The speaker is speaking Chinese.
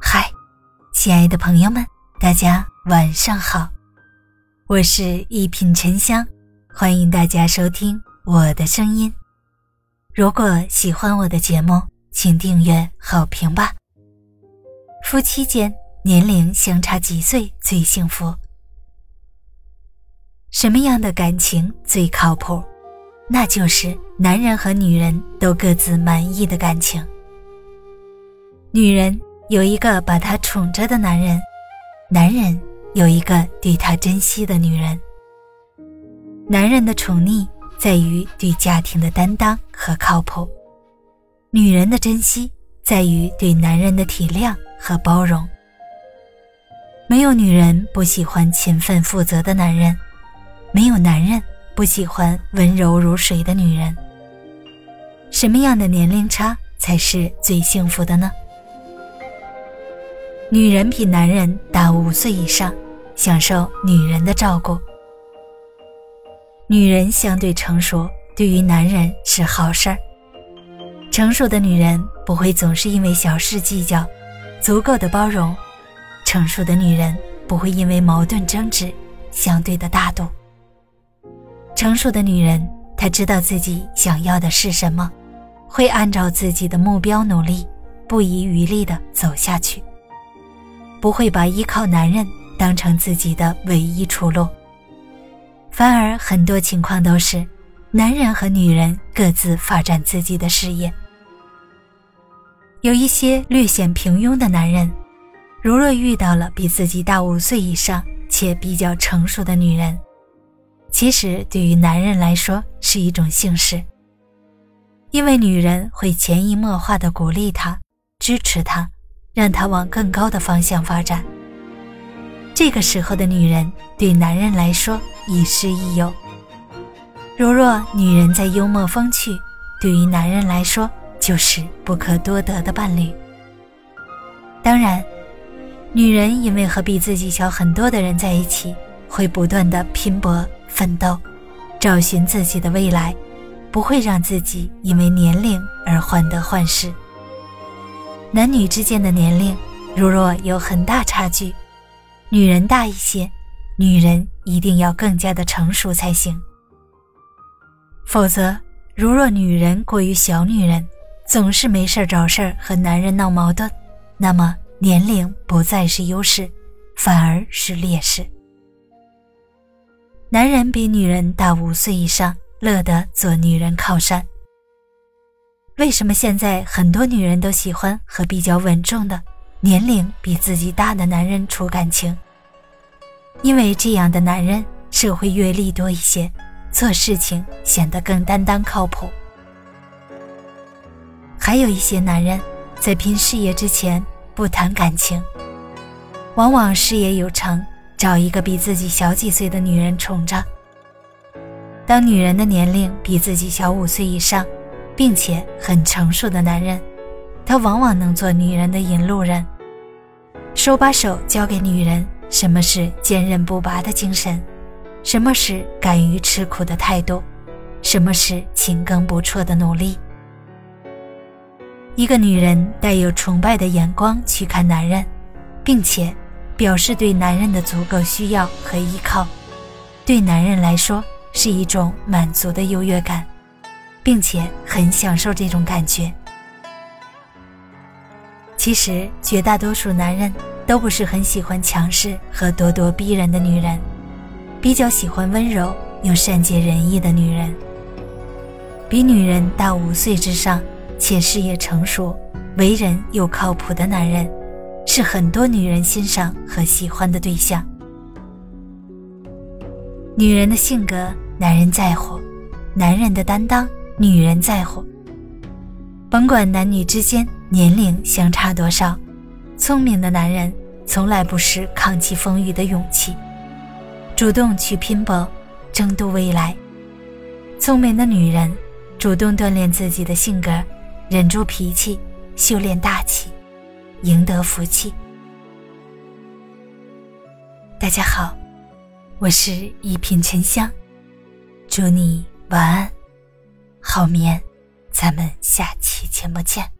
嗨，亲爱的朋友们，大家晚上好，我是一品沉香，欢迎大家收听我的声音。如果喜欢我的节目，请订阅、好评吧。夫妻间年龄相差几岁最幸福？什么样的感情最靠谱？那就是男人和女人都各自满意的感情。女人有一个把她宠着的男人，男人有一个对她珍惜的女人。男人的宠溺在于对家庭的担当和靠谱，女人的珍惜在于对男人的体谅和包容。没有女人不喜欢勤奋负责的男人。没有男人不喜欢温柔如水的女人。什么样的年龄差才是最幸福的呢？女人比男人大五岁以上，享受女人的照顾。女人相对成熟，对于男人是好事儿。成熟的女人不会总是因为小事计较，足够的包容。成熟的女人不会因为矛盾争执，相对的大度。成熟的女人，她知道自己想要的是什么，会按照自己的目标努力，不遗余力地走下去。不会把依靠男人当成自己的唯一出路，反而很多情况都是，男人和女人各自发展自己的事业。有一些略显平庸的男人，如若遇到了比自己大五岁以上且比较成熟的女人。其实，对于男人来说是一种幸事，因为女人会潜移默化的鼓励他、支持他，让他往更高的方向发展。这个时候的女人对男人来说亦师亦友。如若女人再幽默风趣，对于男人来说就是不可多得的伴侣。当然，女人因为和比自己小很多的人在一起，会不断的拼搏。奋斗，找寻自己的未来，不会让自己因为年龄而患得患失。男女之间的年龄，如若有很大差距，女人大一些，女人一定要更加的成熟才行。否则，如若女人过于小女人，总是没事找事和男人闹矛盾，那么年龄不再是优势，反而是劣势。男人比女人大五岁以上，乐得做女人靠山。为什么现在很多女人都喜欢和比较稳重的、年龄比自己大的男人处感情？因为这样的男人社会阅历多一些，做事情显得更担当靠谱。还有一些男人在拼事业之前不谈感情，往往事业有成。找一个比自己小几岁的女人宠着。当女人的年龄比自己小五岁以上，并且很成熟的男人，他往往能做女人的引路人，手把手教给女人什么是坚韧不拔的精神，什么是敢于吃苦的态度，什么是勤耕不辍的努力。一个女人带有崇拜的眼光去看男人，并且。表示对男人的足够需要和依靠，对男人来说是一种满足的优越感，并且很享受这种感觉。其实绝大多数男人都不是很喜欢强势和咄咄逼人的女人，比较喜欢温柔又善解人意的女人。比女人大五岁之上且事业成熟、为人又靠谱的男人。是很多女人欣赏和喜欢的对象。女人的性格，男人在乎；男人的担当，女人在乎。甭管男女之间年龄相差多少，聪明的男人从来不失抗击风雨的勇气，主动去拼搏，争夺未来。聪明的女人主动锻炼自己的性格，忍住脾气，修炼大气。赢得福气。大家好，我是一品沉香，祝你晚安，好眠。咱们下期节目见。